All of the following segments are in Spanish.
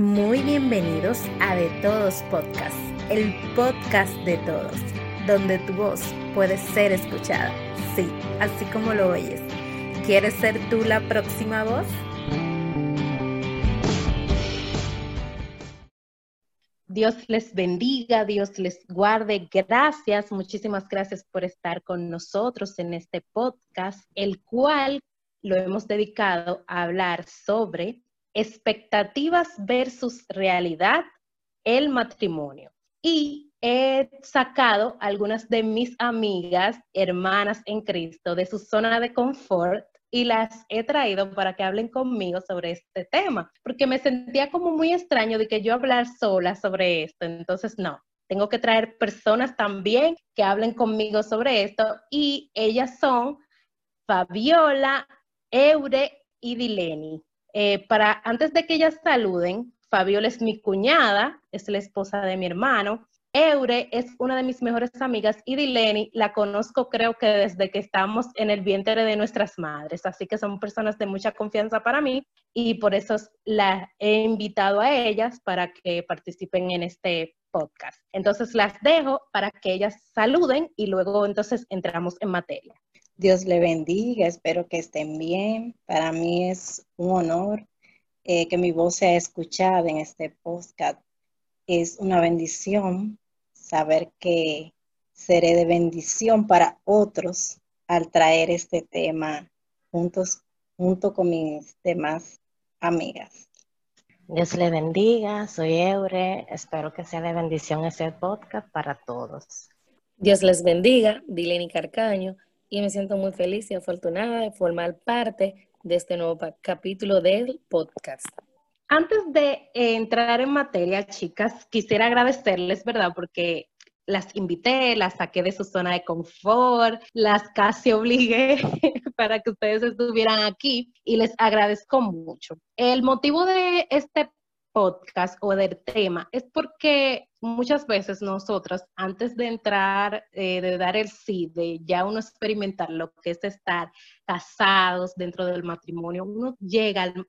Muy bienvenidos a De Todos Podcast, el podcast de todos, donde tu voz puede ser escuchada. Sí, así como lo oyes. ¿Quieres ser tú la próxima voz? Dios les bendiga, Dios les guarde. Gracias, muchísimas gracias por estar con nosotros en este podcast, el cual lo hemos dedicado a hablar sobre expectativas versus realidad, el matrimonio. Y he sacado algunas de mis amigas, hermanas en Cristo, de su zona de confort y las he traído para que hablen conmigo sobre este tema, porque me sentía como muy extraño de que yo hablar sola sobre esto. Entonces, no, tengo que traer personas también que hablen conmigo sobre esto y ellas son Fabiola, Eure y Dileni. Eh, para, antes de que ellas saluden, Fabiola es mi cuñada, es la esposa de mi hermano. Eure es una de mis mejores amigas y Dileni la conozco creo que desde que estamos en el vientre de nuestras madres, así que son personas de mucha confianza para mí y por eso la he invitado a ellas para que participen en este podcast. Entonces las dejo para que ellas saluden y luego entonces entramos en materia. Dios le bendiga, espero que estén bien. Para mí es un honor eh, que mi voz sea escuchada en este podcast. Es una bendición saber que seré de bendición para otros al traer este tema juntos, junto con mis demás amigas. Dios le bendiga, soy Eure, espero que sea de bendición este podcast para todos. Dios les bendiga, Dileni Carcaño y me siento muy feliz y afortunada de formar parte de este nuevo capítulo del podcast. Antes de entrar en materia, chicas, quisiera agradecerles, ¿verdad? Porque las invité, las saqué de su zona de confort, las casi obligué para que ustedes estuvieran aquí y les agradezco mucho. El motivo de este podcast o del tema es porque muchas veces nosotras, antes de entrar, eh, de dar el sí, de ya uno experimentar lo que es estar casados dentro del matrimonio, uno llega al,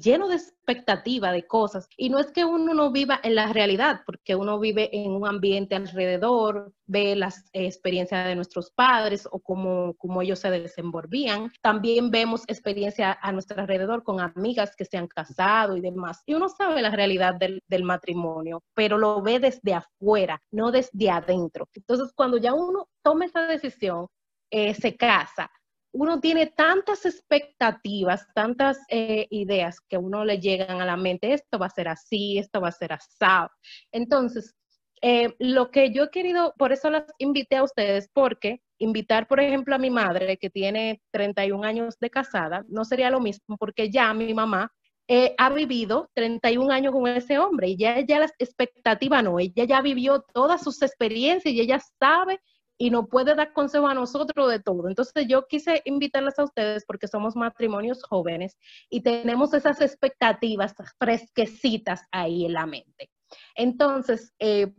lleno de expectativa de cosas. Y no es que uno no viva en la realidad, porque uno vive en un ambiente alrededor, ve las experiencias de nuestros padres o cómo, cómo ellos se desenvolvían. También vemos experiencia a nuestro alrededor con amigas que se han casado y demás. Y uno sabe la realidad del, del matrimonio, pero lo ve desde afuera, no desde adentro. Entonces, cuando ya uno toma esa decisión, eh, se casa, uno tiene tantas expectativas, tantas eh, ideas que uno le llegan a la mente, esto va a ser así, esto va a ser asado. Entonces, eh, lo que yo he querido, por eso las invité a ustedes, porque invitar, por ejemplo, a mi madre, que tiene 31 años de casada, no sería lo mismo, porque ya mi mamá eh, ha vivido 31 años con ese hombre y ya, ya las expectativas no, ella ya vivió todas sus experiencias y ella sabe y no puede dar consejo a nosotros de todo. Entonces yo quise invitarles a ustedes porque somos matrimonios jóvenes y tenemos esas expectativas fresquecitas ahí en la mente. Entonces, eh,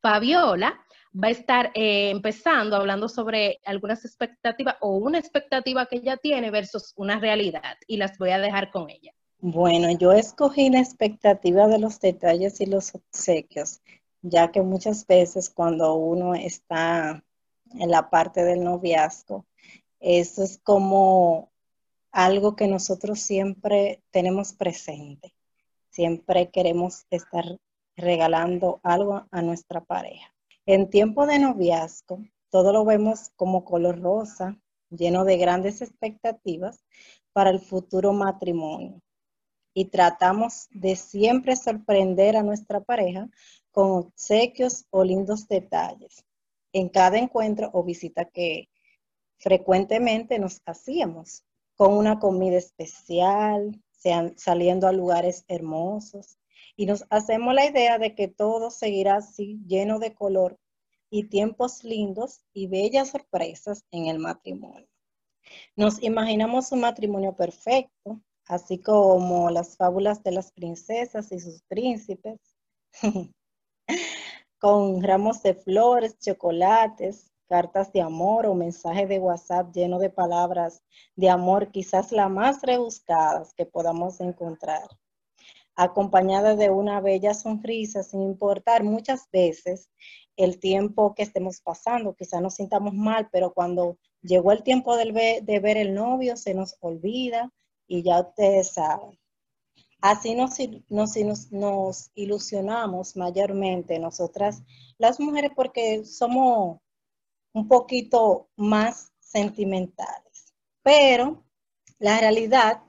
Fabiola va a estar eh, empezando hablando sobre algunas expectativas o una expectativa que ella tiene versus una realidad y las voy a dejar con ella. Bueno, yo escogí la expectativa de los detalles y los obsequios, ya que muchas veces cuando uno está en la parte del noviazgo. Eso es como algo que nosotros siempre tenemos presente. Siempre queremos estar regalando algo a nuestra pareja. En tiempo de noviazgo, todo lo vemos como color rosa, lleno de grandes expectativas para el futuro matrimonio. Y tratamos de siempre sorprender a nuestra pareja con obsequios o lindos detalles en cada encuentro o visita que frecuentemente nos hacíamos, con una comida especial, sean, saliendo a lugares hermosos, y nos hacemos la idea de que todo seguirá así, lleno de color y tiempos lindos y bellas sorpresas en el matrimonio. Nos imaginamos un matrimonio perfecto, así como las fábulas de las princesas y sus príncipes. con ramos de flores, chocolates, cartas de amor o mensajes de WhatsApp lleno de palabras de amor, quizás las más rebuscadas que podamos encontrar. acompañada de una bella sonrisa, sin importar muchas veces el tiempo que estemos pasando. Quizá nos sintamos mal, pero cuando llegó el tiempo de ver, de el novio, se nos olvida y ya ustedes saben. Así nos, nos, ilusionamos mayormente nosotras las mujeres porque somos un poquito más sentimentales. Pero la realidad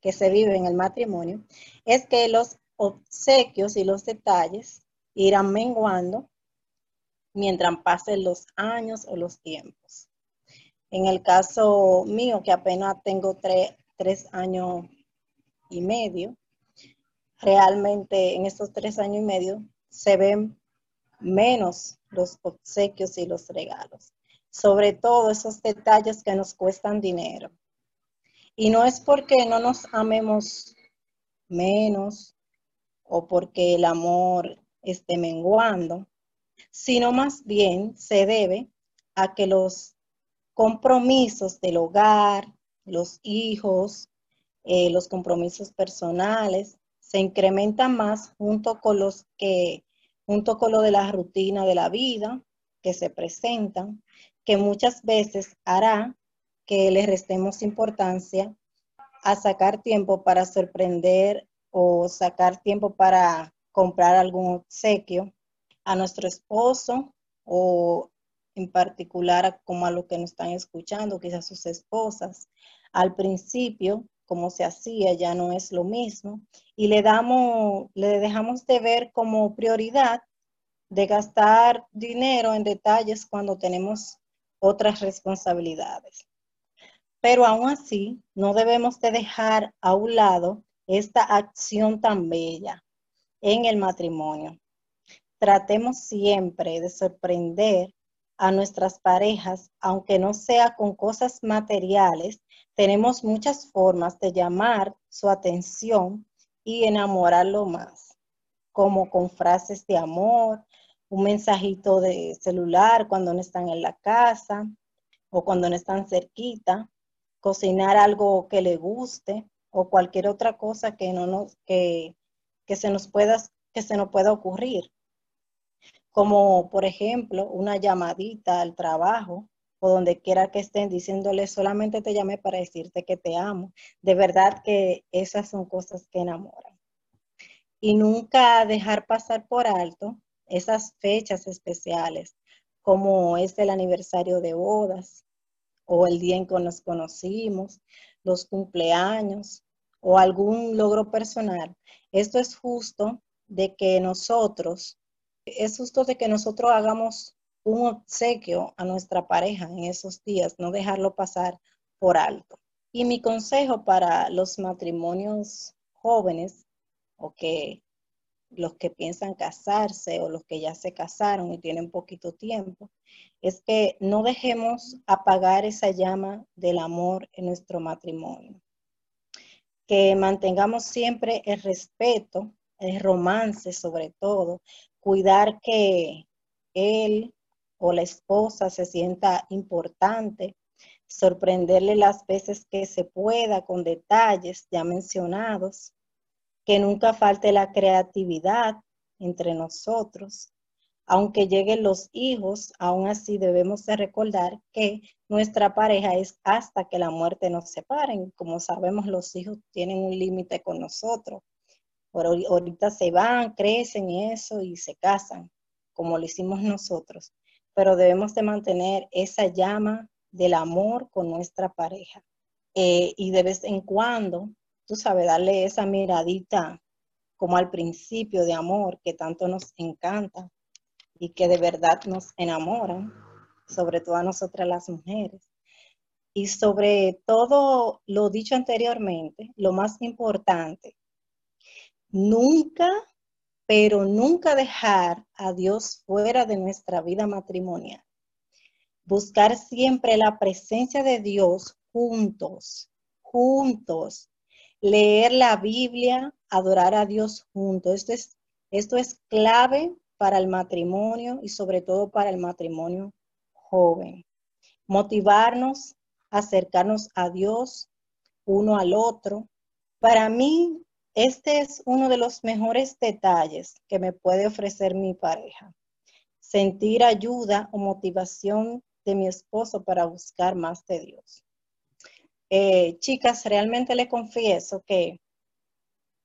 que se vive en el matrimonio es que los obsequios y los detalles irán menguando mientras pasen los años o los tiempos. En el caso mío, que apenas tengo tres, años y medio, realmente en estos tres años y medio se ven menos los obsequios y los regalos. Sobre todo esos detalles que nos cuestan dinero. Y no es porque no nos amemos menos o porque el amor esté menguando, sino más bien se debe a que los compromisos del hogar, los hijos, eh, los compromisos personales se incrementan más junto con los que, junto con lo de la rutina de la vida que se presentan, que muchas veces hará que le restemos importancia a sacar tiempo para sorprender o sacar tiempo para comprar algún obsequio a nuestro esposo o en particular como a los que nos están escuchando, quizás sus esposas. Al principio, como se hacía, ya no es lo mismo y le damos, le dejamos de ver como prioridad de gastar dinero en detalles cuando tenemos otras responsabilidades. Pero aún así, no debemos de dejar a un lado esta acción tan bella en el matrimonio. Tratemos siempre de sorprender a nuestras parejas, aunque no sea con cosas materiales, tenemos muchas formas de llamar su atención y enamorarlo más, como con frases de amor, un mensajito de celular cuando no están en la casa o cuando no están cerquita, cocinar algo que le guste o cualquier otra cosa que no nos que, que se nos pueda que se nos pueda ocurrir. Como por ejemplo, una llamadita al trabajo o donde quiera que estén diciéndole solamente te llamé para decirte que te amo. De verdad que esas son cosas que enamoran. Y nunca dejar pasar por alto esas fechas especiales, como es el aniversario de bodas o el día en que nos conocimos, los cumpleaños o algún logro personal. Esto es justo de que nosotros, es justo de que nosotros hagamos un obsequio a nuestra pareja en esos días, no dejarlo pasar por alto. Y mi consejo para los matrimonios jóvenes o que los que piensan casarse o los que ya se casaron y tienen poquito tiempo, es que no dejemos apagar esa llama del amor en nuestro matrimonio. Que mantengamos siempre el respeto, el romance sobre todo, cuidar que él o la esposa se sienta importante, sorprenderle las veces que se pueda con detalles ya mencionados que nunca falte la creatividad entre nosotros. Aunque lleguen los hijos, aún así debemos de recordar que nuestra pareja es hasta que la muerte nos separe. Como sabemos, los hijos tienen un límite con nosotros. Pero ahorita se van, crecen eso y se casan, como lo hicimos nosotros. Pero debemos de mantener esa llama del amor con nuestra pareja. Eh, y de vez en cuando tú sabes, darle esa miradita como al principio de amor que tanto nos encanta y que de verdad nos enamoran, sobre todo a nosotras las mujeres. Y sobre todo lo dicho anteriormente, lo más importante, nunca, pero nunca dejar a Dios fuera de nuestra vida matrimonial. Buscar siempre la presencia de Dios juntos, juntos, leer la Biblia, adorar a Dios juntos. Esto es, esto es clave para el matrimonio y sobre todo para el matrimonio joven. Motivarnos, acercarnos a Dios uno al otro. Para mí, Este es uno de los mejores detalles que me puede ofrecer mi pareja. Sentir ayuda o motivación de mi esposo para buscar más de Dios. Eh, chicas, realmente le confieso que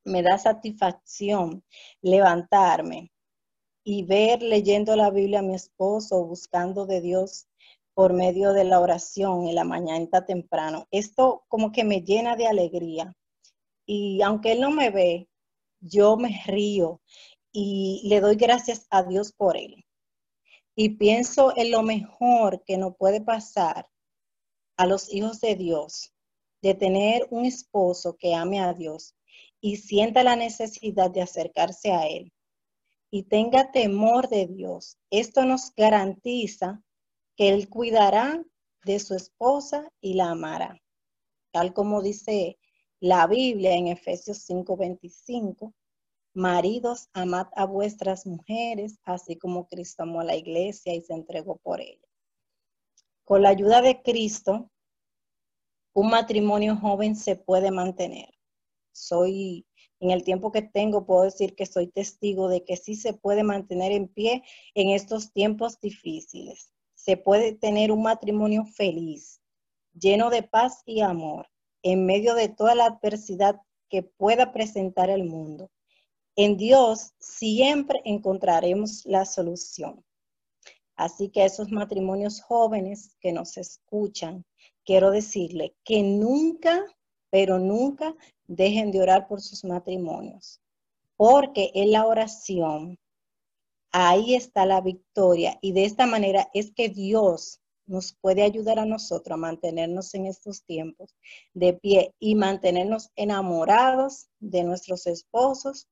me da satisfacción levantarme y ver leyendo la Biblia a mi esposo, buscando de Dios por medio de la oración en la mañana temprano. Esto como que me llena de alegría. Y aunque él no me ve, yo me río y le doy gracias a Dios por él. Y pienso en lo mejor que nos puede pasar a los hijos de Dios, de tener un esposo que ame a Dios y sienta la necesidad de acercarse a Él y tenga temor de Dios. Esto nos garantiza que Él cuidará de su esposa y la amará. Tal como dice la Biblia en Efesios 5:25, maridos, amad a vuestras mujeres, así como Cristo amó a la iglesia y se entregó por ella. Con la ayuda de Cristo, un matrimonio joven se puede mantener soy, en el tiempo que tengo, puedo decir que soy testigo de que sí se puede mantener en pie en estos tiempos difíciles. Se puede tener un matrimonio feliz, lleno de paz y amor, en medio de toda la adversidad que pueda presentar el mundo. En Dios siempre encontraremos la solución. Así que a esos matrimonios jóvenes que nos escuchan, quiero decirle que nunca, pero nunca dejen de orar por sus matrimonios, porque en la oración ahí está la victoria y de esta manera es que Dios nos puede ayudar a nosotros a mantenernos en estos tiempos de pie y mantenernos enamorados de nuestros esposos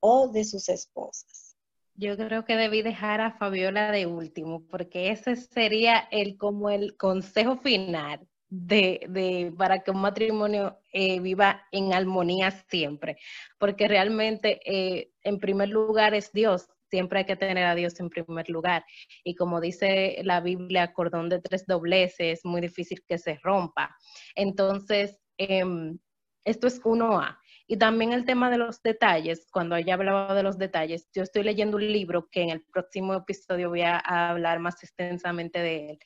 o de sus esposas. Yo creo que debí dejar a Fabiola de último, porque ese sería el como el consejo final de, para que un matrimonio eh, viva en armonía siempre, porque realmente eh, en primer lugar es Dios, siempre hay que tener a Dios en primer lugar. Y como dice la Biblia, cordón de tres dobleces, es muy difícil que se rompa. Entonces, em, esto es uno a Y también el tema de los detalles, cuando ella hablaba de los detalles, yo estoy leyendo un libro que en el próximo episodio voy a hablar más extensamente de él,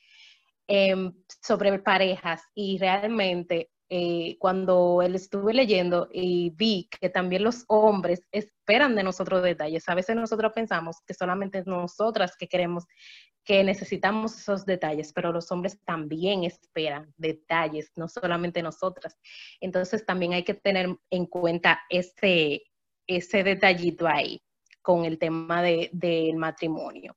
Em, sobre parejas y realmente eh, cuando él estuve leyendo y vi que también los hombres esperan de nosotros detalles. A veces nosotros pensamos que solamente nosotras que queremos, que necesitamos esos detalles, pero los hombres también esperan detalles, no solamente nosotras. Entonces también hay que tener en cuenta ese, ese detallito ahí con el tema del de, matrimonio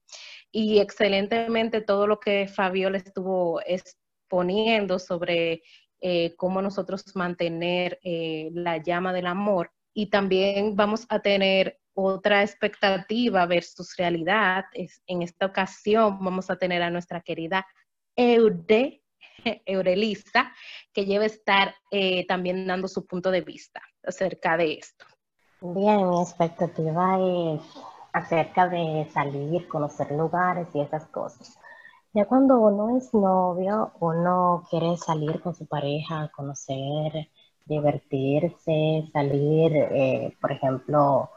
y excelentemente todo lo que Fabiola estuvo exponiendo sobre eh, cómo nosotros mantener eh, la llama del amor. Y también vamos a tener otra expectativa versus realidad. en esta ocasión vamos a tener a nuestra querida Eude, Eurelisa, que lleva a estar eh, también dando su punto de vista acerca de esto. Bien, mi expectativa es acerca de salir, conocer lugares y esas cosas. Ya cuando uno es novio, uno quiere salir con su pareja, conocer, divertirse, salir, eh, por ejemplo,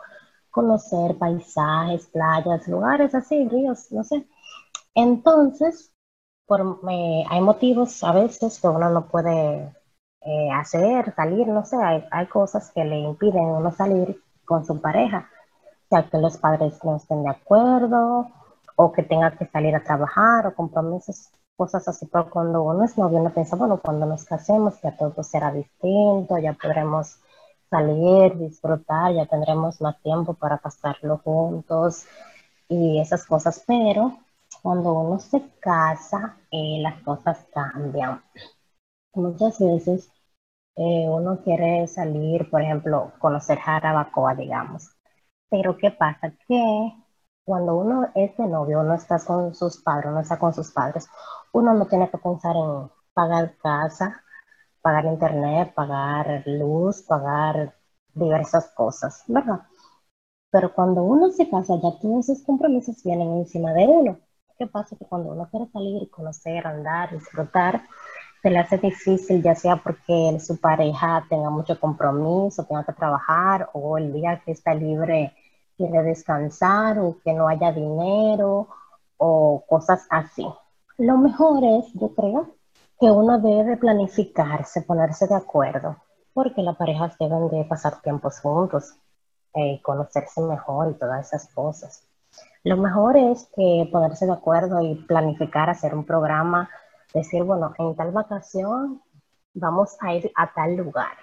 conocer paisajes, playas, lugares así, ríos, no sé. Entonces, por, eh, hay motivos a veces que uno no puede eh, hacer, salir, no sé, hay, hay cosas que le impiden uno salir con su pareja sea que los padres no estén de acuerdo o que tenga que salir a trabajar o compromisos, cosas así. Pero cuando uno es novio, uno piensa, bueno, cuando nos casemos ya todo será distinto, ya podremos salir, disfrutar, ya tendremos más tiempo para pasarlo juntos y esas cosas. Pero cuando uno se casa, eh, las cosas cambian. Muchas veces eh, uno quiere salir, por ejemplo, conocer Jarabacoa, digamos pero ¿qué pasa? Que cuando uno es de novio, uno está con sus padres, uno está con sus padres, uno no tiene que pensar en pagar casa, pagar internet, pagar luz, pagar diversas cosas, ¿verdad? Pero cuando uno se casa, ya todos esos compromisos vienen encima de uno. ¿Qué pasa? Que cuando uno quiere salir, conocer, andar, disfrutar, se le hace difícil, ya sea porque su pareja tenga mucho compromiso, tenga que trabajar, o el día que está libre quiere descansar, o que no haya dinero, o cosas así. Lo mejor es, yo creo, que uno debe planificarse, ponerse de acuerdo, porque las parejas deben de pasar tiempos juntos, eh, conocerse mejor y todas esas cosas. Lo mejor es que ponerse de acuerdo y planificar, hacer un programa, decir, bueno, en tal vacación vamos a ir a tal lugar.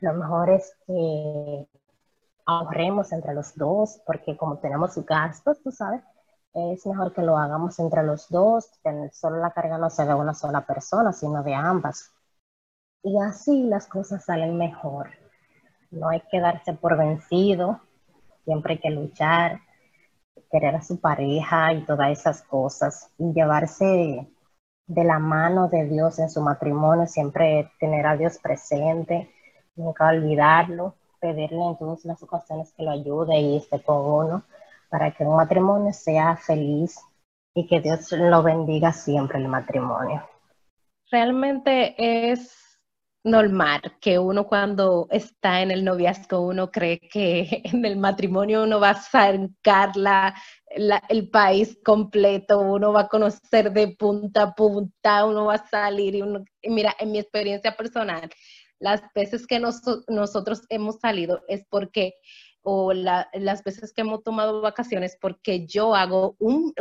Lo mejor es que ahorremos entre los dos, porque como tenemos gastos, tú sabes, es mejor que lo hagamos entre los dos, que solo la carga no sea de una sola persona, sino de ambas. Y así las cosas salen mejor. No hay que darse por vencido, siempre hay que luchar, querer a su pareja y todas esas cosas, y llevarse de la mano de Dios en su matrimonio, siempre tener a Dios presente, nunca olvidarlo, pedirle en todas las ocasiones que lo ayude y esté con uno para que un matrimonio sea feliz y que Dios lo bendiga siempre el matrimonio. Realmente es normal que uno cuando está en el noviazgo uno cree que en el matrimonio uno va a sacar el país completo, uno va a conocer de punta a punta, uno va a salir y uno, mira, en mi experiencia personal, las veces que nosotros hemos salido es porque o las veces que hemos tomado vacaciones porque yo hago un,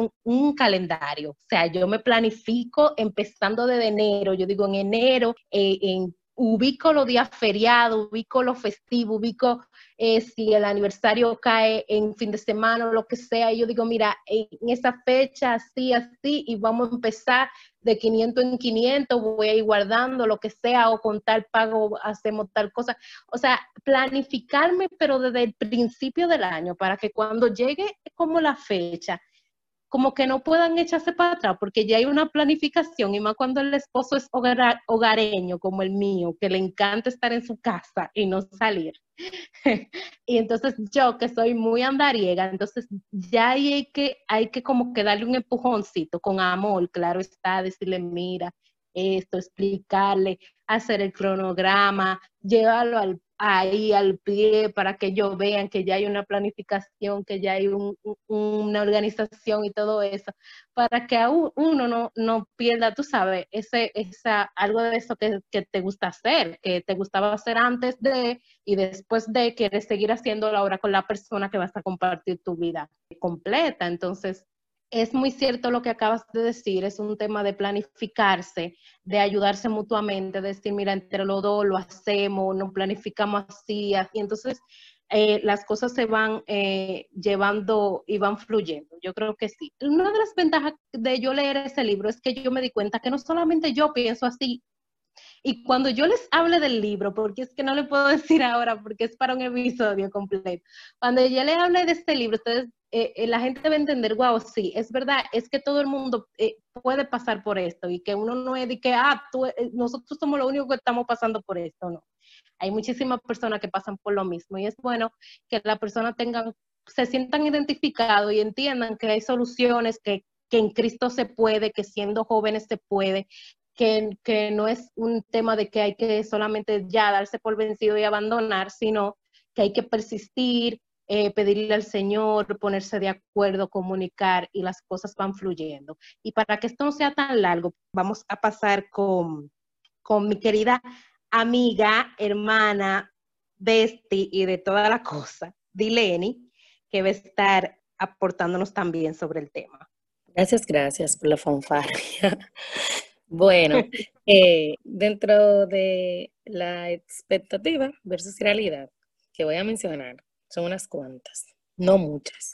calendario, o sea, yo me planifico empezando desde enero, yo digo en enero, eh, en ubico los días feriados, ubico los festivos, ubico eh, si el aniversario cae en fin de semana o lo que sea, y yo digo, mira, en esa fecha, así, así, y vamos a empezar de 500 en 500, voy a ir guardando lo que sea, o con tal pago hacemos tal cosa. O sea, planificarme, pero desde el principio del año, para que cuando llegue como la fecha, como que no puedan echarse para atrás, porque ya hay una planificación, y más cuando el esposo es hogareño como el mío, que le encanta estar en su casa y no salir. y entonces yo, que soy muy andariega, entonces ya hay que, hay que como que darle un empujoncito con amor, claro está, decirle, mira, esto, explicarle, hacer el cronograma, llevarlo al ahí al pie para que ellos vean que ya hay una planificación, que ya hay una organización y todo eso, para que uno no, no pierda, tú sabes, ese, esa, algo de eso que, que, te gusta hacer, que te gustaba hacer antes de y después de, quieres seguir haciéndolo ahora con la persona que vas a compartir tu vida completa. Entonces, es muy cierto lo que acabas de decir, es un tema de planificarse, de ayudarse mutuamente, de decir, mira, entre los dos lo hacemos, nos planificamos así, y entonces eh, las cosas se van eh, llevando y van fluyendo. Yo creo que sí. Una de las ventajas de yo leer ese libro es que yo me di cuenta que no solamente yo pienso así, y cuando yo les hable del libro, porque es que no le puedo decir ahora, porque es para un episodio completo, cuando yo le hable de este libro, ustedes eh, eh, la gente va a entender, wow, sí, es verdad, es que todo el mundo eh, puede pasar por esto y que uno no es de que, ah, nosotros somos los únicos que estamos pasando por esto, no. Hay muchísimas personas que pasan por lo mismo y es bueno que la persona tengan, se sientan identificados y entiendan que hay soluciones, que, que en Cristo se puede, que siendo jóvenes se puede, que, que, no es un tema de que hay que solamente ya darse por vencido y abandonar, sino que hay que persistir, eh, pedirle al Señor, ponerse de acuerdo, comunicar y las cosas van fluyendo. Y para que esto no sea tan largo, vamos a pasar con, con mi querida amiga, hermana, bestie y de toda la cosa, Dileni, que va a estar aportándonos también sobre el tema. Gracias, gracias por la fanfarria. bueno, eh, dentro de la expectativa versus realidad que voy a mencionar, son unas cuantas, no muchas.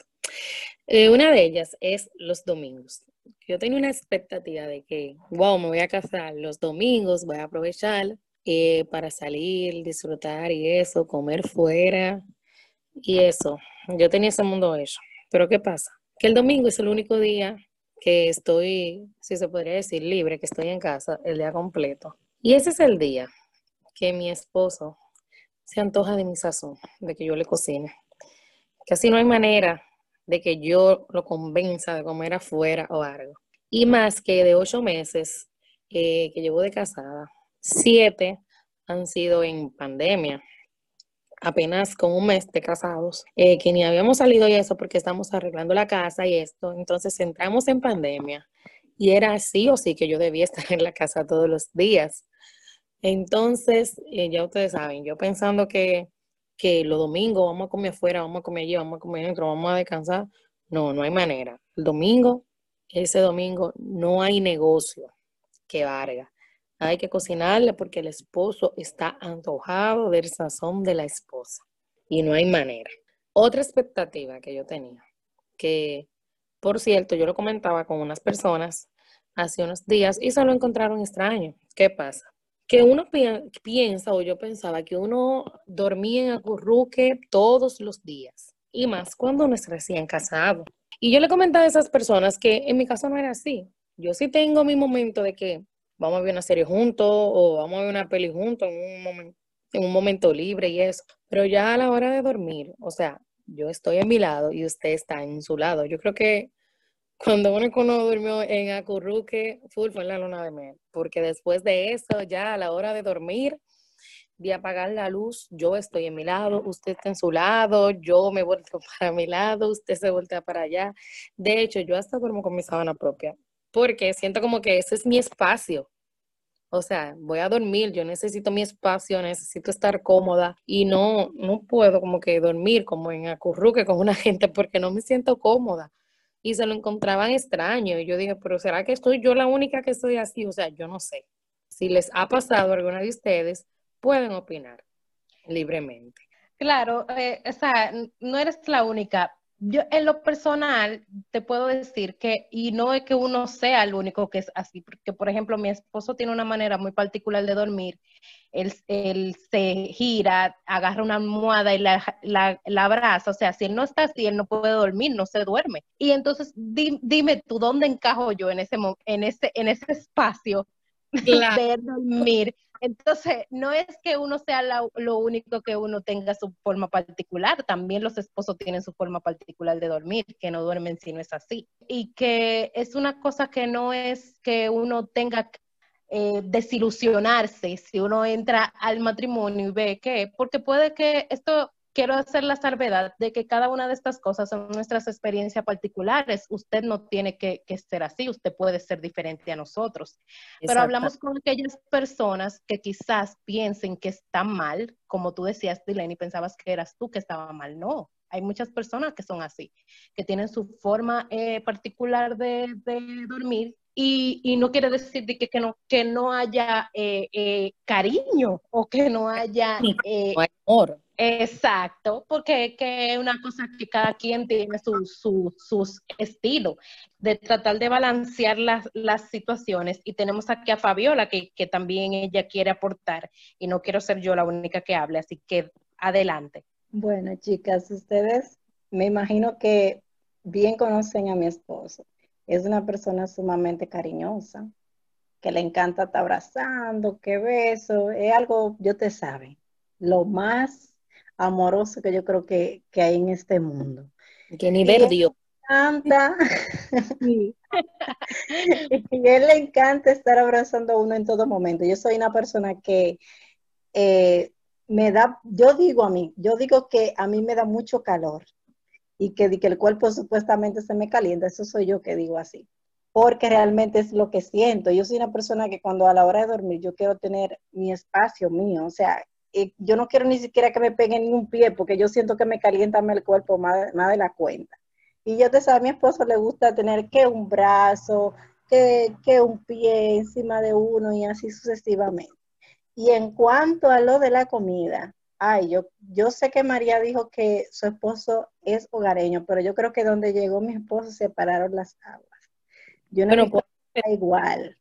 Eh, una de ellas es los domingos. Yo tenía una expectativa de que, wow, me voy a casar los domingos, voy a aprovechar eh, para salir, disfrutar y eso, comer fuera y eso. Yo tenía ese mundo hecho. Pero ¿qué pasa? Que el domingo es el único día que estoy, si se podría decir, libre, que estoy en casa el día completo. Y ese es el día que mi esposo se antoja de mi sazón, de que yo le cocine. Casi no hay manera de que yo lo convenza de comer afuera o algo. Y más que de ocho meses eh, que llevo de casada, siete han sido en pandemia. Apenas con un mes de casados, eh, que ni habíamos salido y eso porque estamos arreglando la casa y esto. Entonces entramos en pandemia y era así o sí que yo debía estar en la casa todos los días. Entonces, eh, ya ustedes saben, yo pensando que, que los domingos vamos a comer afuera, vamos a comer allí, vamos a comer dentro, vamos a descansar. No, no hay manera. El domingo, ese domingo, no hay negocio que valga. Hay que cocinarle porque el esposo está antojado del sazón de la esposa. Y no hay manera. Otra expectativa que yo tenía, que por cierto, yo lo comentaba con unas personas hace unos días y se lo encontraron extraño. ¿Qué pasa? Que uno piensa, o yo pensaba, que uno dormía en acurruque todos los días, y más cuando uno es recién casado. Y yo le comentaba a esas personas que en mi caso no era así. Yo sí tengo mi momento de que vamos a ver una serie juntos o vamos a ver una peli juntos en un, momento, en un momento libre y eso. Pero ya a la hora de dormir, o sea, yo estoy a mi lado y usted está en su lado. Yo creo que cuando uno, uno durmió en Acurruque, full fue en la luna de miel, porque después de eso, ya a la hora de dormir, de apagar la luz, yo estoy en mi lado, usted está en su lado, yo me vuelto para mi lado, usted se voltea para allá. De hecho, yo hasta duermo con mi sábana propia, porque siento como que ese es mi espacio. O sea, voy a dormir, yo necesito mi espacio, necesito estar cómoda y no, no puedo como que dormir como en acurruque con una gente porque no me siento cómoda y se lo encontraban extraño. Y yo dije, pero ¿será que estoy yo la única que estoy así? O sea, yo no sé. Si les ha pasado a alguna de ustedes, pueden opinar libremente. Claro, eh, o sea, no eres la única. Yo en lo personal te puedo decir que, y no es que uno sea el único que es así, porque por ejemplo mi esposo tiene una manera muy particular de dormir él, se gira, agarra una almohada y la, la, abraza. O sea, si él no está así, él no puede dormir, no se duerme. Y entonces dime tú, ¿dónde encajo yo en ese, en ese, en ese espacio de dormir? Entonces, no es que uno sea lo único que uno tenga su forma particular, también los esposos tienen su forma particular de dormir, que no duermen si no es así. Y que es una cosa que no es que uno tenga eh, desilusionarse si uno entra al matrimonio y ve que, porque puede que esto, quiero hacer la salvedad de que cada una de estas cosas son nuestras experiencias particulares. Usted no tiene que, ser así, usted puede ser diferente a nosotros. Pero hablamos con aquellas personas que quizás piensen que está mal, como tú decías, Dileni, pensabas que eras tú que estaba mal. No, hay muchas personas que son así, que tienen su forma eh, particular de, de, dormir y, no quiere decir que, que, no, que no haya eh, eh, cariño o que no haya eh, amor. Exacto, porque es una cosa que cada quien tiene su, su, sus estilos de tratar de balancear las, las situaciones. Y tenemos aquí a Fabiola, que, que también ella quiere aportar, y no quiero ser yo la única que hable, así que adelante. Bueno, chicas, ustedes me imagino que bien conocen a mi esposo es una persona sumamente cariñosa, que le encanta estar abrazando, que beso, es algo, yo te sabe, lo más amoroso que yo creo que, hay en este mundo. Que ni ver Dios. Encanta. y él le encanta estar abrazando a uno en todo momento. Yo soy una persona que eh, me da, yo digo a mí, yo digo que a mí me da mucho calor y que, que el cuerpo supuestamente se me calienta, eso soy yo que digo así, porque realmente es lo que siento. Yo soy una persona que cuando a la hora de dormir yo quiero tener mi espacio mío, o sea, yo no quiero ni siquiera que me peguen ni un pie, porque yo siento que me calienta el cuerpo más, más de la cuenta. Y yo te sabes, a mi esposo le gusta tener que un brazo, que, que un pie encima de uno y así sucesivamente. Y en cuanto a lo de la comida, ay, yo, yo sé que María dijo que su esposo es hogareño, pero yo creo que donde llegó mi esposo separaron las aguas. Yo no me igual.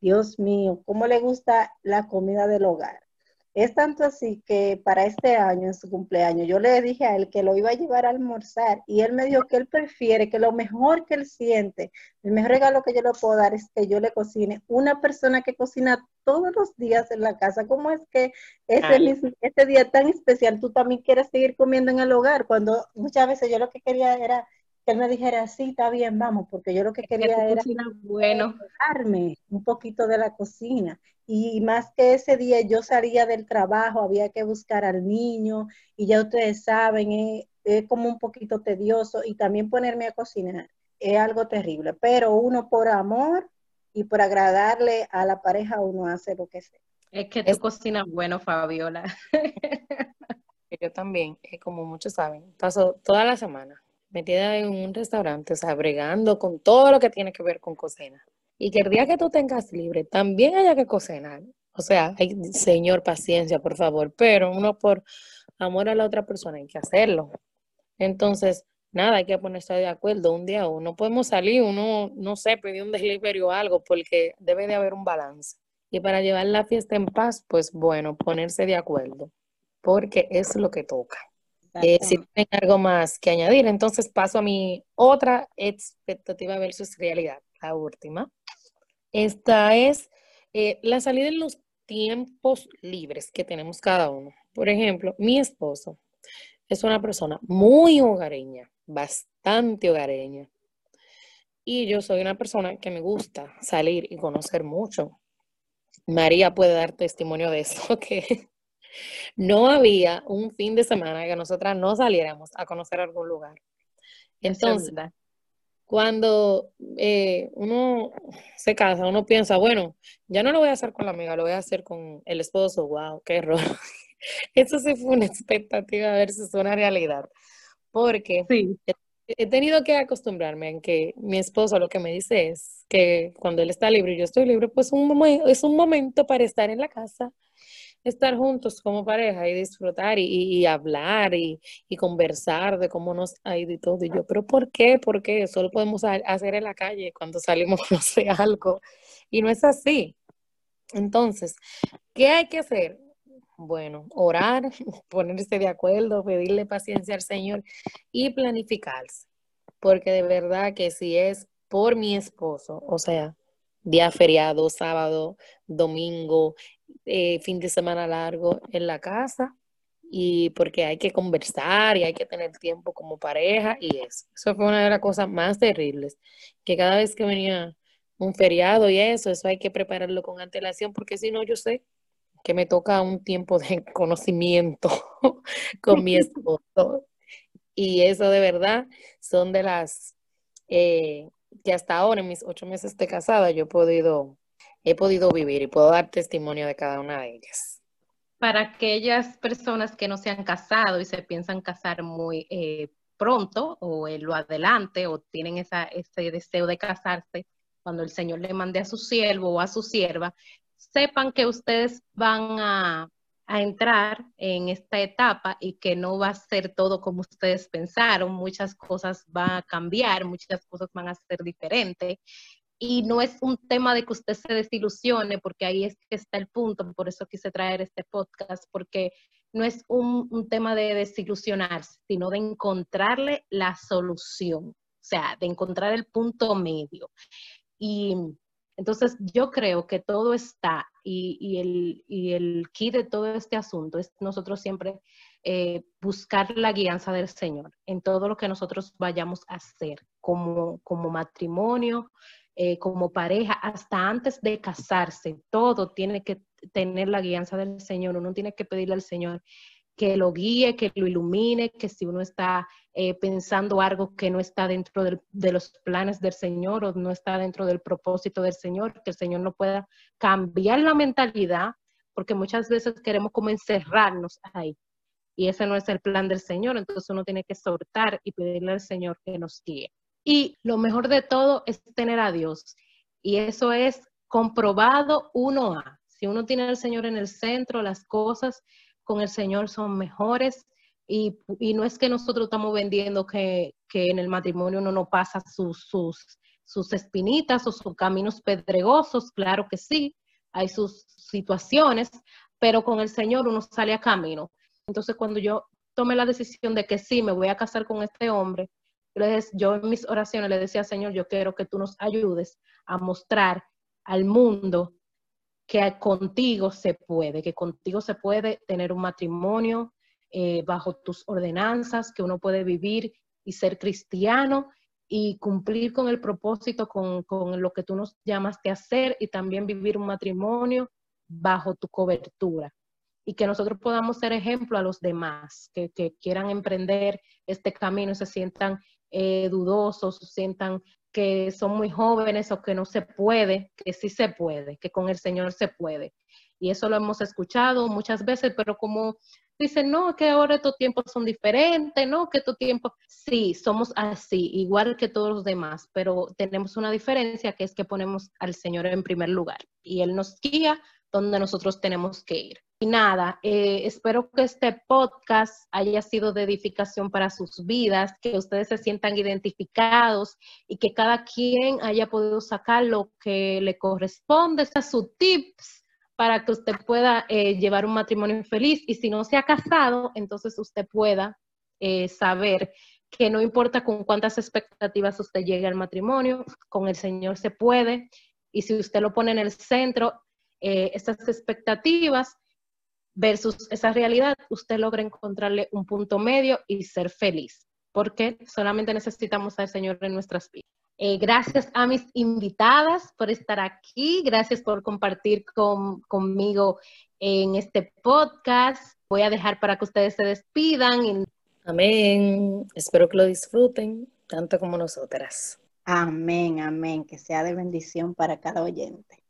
Dios mío, ¿cómo le gusta la comida del hogar? Es tanto así que para este año, en su cumpleaños, yo le dije a él que lo iba a llevar a almorzar y él me dijo que él prefiere, que lo mejor que él siente, el mejor regalo que yo le puedo dar es que yo le cocine. Una persona que cocina todos los días en la casa, ¿cómo es que ese, ese día tan especial tú también quieres seguir comiendo en el hogar? Cuando muchas veces yo lo que quería era que él me dijera, sí, está bien, vamos, porque yo lo que quería era bueno. un poquito de la cocina. Y más que ese día yo salía del trabajo, había que buscar al niño, y ya ustedes saben, es, como un poquito tedioso, y también ponerme a cocinar es algo terrible, pero uno por amor y por agradarle a la pareja, uno hace lo que sea. Es que tú cocinas bueno, Fabiola. Yo también, como muchos saben, paso toda la semana metida en un restaurante, o sea, bregando con todo lo que tiene que ver con cocina. Y que el día que tú tengas libre, también haya que cocinar. O sea, hay, señor, paciencia, por favor, pero uno por amor a la otra persona hay que hacerlo. Entonces, nada, hay que ponerse de acuerdo un día o no podemos salir, uno, no sé, pedir un delivery o algo, porque debe de haber un balance. Y para llevar la fiesta en paz, pues bueno, ponerse de acuerdo, porque es lo que toca. Eh, si tienen algo más que añadir, entonces paso a mi otra expectativa versus realidad, la última. Esta es eh, la salida en los tiempos libres que tenemos cada uno. Por ejemplo, mi esposo es una persona muy hogareña, bastante hogareña. Y yo soy una persona que me gusta salir y conocer mucho. María puede dar testimonio de eso, que no había un fin de semana que nosotras no saliéramos a conocer algún lugar. Entonces, cuando eh, uno se casa, uno piensa, bueno, ya no lo voy a hacer con la amiga, lo voy a hacer con el esposo. ¡Wow! ¡Qué error! Eso sí fue una expectativa versus una realidad. Porque he tenido que acostumbrarme en que mi esposo lo que me dice es que cuando él está libre y yo estoy libre, pues un, es un momento para estar en la casa, estar juntos como pareja y disfrutar y, hablar y, conversar de cómo nos ha ido y todo. Y yo, pero ¿por qué? ¿Por qué? Solo podemos hacer en la calle cuando salimos, no sé, algo. Y no es así. Entonces, ¿qué hay que hacer? Bueno, orar, ponerse de acuerdo, pedirle paciencia al Señor y planificarse. Porque de verdad que si es por mi esposo, o sea, día feriado, sábado, domingo, eh, fin de semana largo en la casa y porque hay que conversar y hay que tener tiempo como pareja y eso. Eso fue una de las cosas más terribles, que cada vez que venía un feriado y eso, eso hay que prepararlo con antelación porque si no yo sé que me toca un tiempo de conocimiento con mi esposo. Y eso de verdad son de las eh, que hasta ahora, en mis ocho meses de casada, yo he podido he podido vivir y puedo dar testimonio de cada una de ellas. Para aquellas personas que no se han casado y se piensan casar muy eh, pronto o en lo adelante o tienen esa, ese deseo de casarse, cuando el Señor le mande a su siervo o a su sierva, sepan que ustedes van a, a entrar en esta etapa y que no va a ser todo como ustedes pensaron, muchas cosas van a cambiar, muchas cosas van a ser diferentes y no es un tema de que usted se desilusione, porque ahí es que está el punto, por eso quise traer este podcast, porque no es un, tema de desilusionarse, sino de encontrarle la solución, o sea, de encontrar el punto medio. Y entonces yo creo que todo está, y, el, y el key de todo este asunto es nosotros siempre eh, buscar la guianza del Señor en todo lo que nosotros vayamos a hacer como, como matrimonio, eh, como pareja, hasta antes de casarse, todo tiene que tener la guianza del Señor. Uno tiene que pedirle al Señor que lo guíe, que lo ilumine, que si uno está eh, pensando algo que no está dentro de los planes del Señor o no está dentro del propósito del Señor, que el Señor no pueda cambiar la mentalidad, porque muchas veces queremos como encerrarnos ahí. Y ese no es el plan del Señor, entonces uno tiene que soltar y pedirle al Señor que nos guíe. Y lo mejor de todo es tener a Dios. Y eso es comprobado uno a. Si uno tiene al Señor en el centro, las cosas con el Señor son mejores. Y, no es que nosotros estamos vendiendo que, en el matrimonio uno no pasa sus, sus, sus espinitas o sus caminos pedregosos, claro que sí, hay sus situaciones, pero con el Señor uno sale a camino. Entonces, cuando yo tomé la decisión de que sí, me voy a casar con este hombre, yo en mis oraciones le decía, Señor, yo quiero que tú nos ayudes a mostrar al mundo que contigo se puede, que contigo se puede tener un matrimonio eh, bajo tus ordenanzas, que uno puede vivir y ser cristiano y cumplir con el propósito, con, con lo que tú nos llamaste a hacer y también vivir un matrimonio bajo tu cobertura y que nosotros podamos ser ejemplo a los demás que, quieran emprender este camino y se sientan eh, dudosos, sientan que son muy jóvenes o que no se puede, que sí se puede, que con el Señor se puede. Y eso lo hemos escuchado muchas veces, pero como dicen, no, que ahora estos tiempos son diferentes, no, que estos tiempos, sí, somos así, igual que todos los demás, pero tenemos una diferencia que es que ponemos al Señor en primer lugar y Él nos guía donde nosotros tenemos que ir. Y nada, eh, espero que este podcast haya sido de edificación para sus vidas, que ustedes se sientan identificados y que cada quien haya podido sacar lo que le corresponde, a sus tips para que usted pueda eh, llevar un matrimonio feliz. Y si no se ha casado, entonces usted pueda eh, saber que no importa con cuántas expectativas usted llegue al matrimonio, con el Señor se puede. Y si usted lo pone en el centro, esas expectativas versus esa realidad, usted logra encontrarle un punto medio y ser feliz, porque solamente necesitamos al Señor en nuestras vidas. Eh, gracias a mis invitadas por estar aquí, gracias por compartir conmigo en este podcast. Voy a dejar para que ustedes se despidan. Amén. Espero que lo disfruten tanto como nosotras. Amén, amén. Que sea de bendición para cada oyente.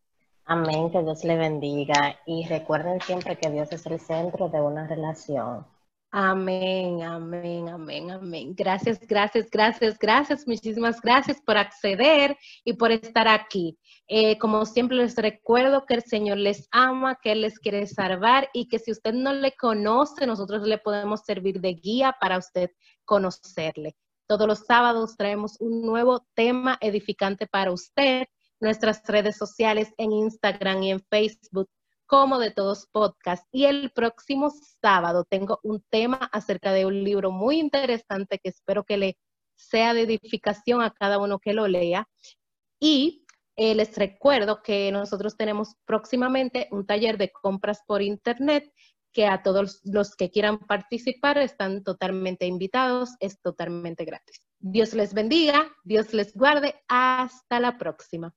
Amén, que Dios le bendiga. Y recuerden siempre que Dios es el centro de una relación. Amén, amén, amén, amén. Gracias, gracias, gracias, gracias. Muchísimas gracias por acceder y por estar aquí. Eh, como siempre les recuerdo que el Señor les ama, que Él les quiere salvar y que si usted no le conoce, nosotros le podemos servir de guía para usted conocerle. Todos los sábados traemos un nuevo tema edificante para usted. Nuestras redes sociales en Instagram y en Facebook como de todos podcasts. Y el próximo sábado tengo un tema acerca de un libro muy interesante que espero que le sea de edificación a cada uno que lo lea. Y eh, les recuerdo que nosotros tenemos próximamente un taller de compras por internet que a todos los que quieran participar están totalmente invitados, es totalmente gratis. Dios les bendiga, Dios les guarde, hasta la próxima.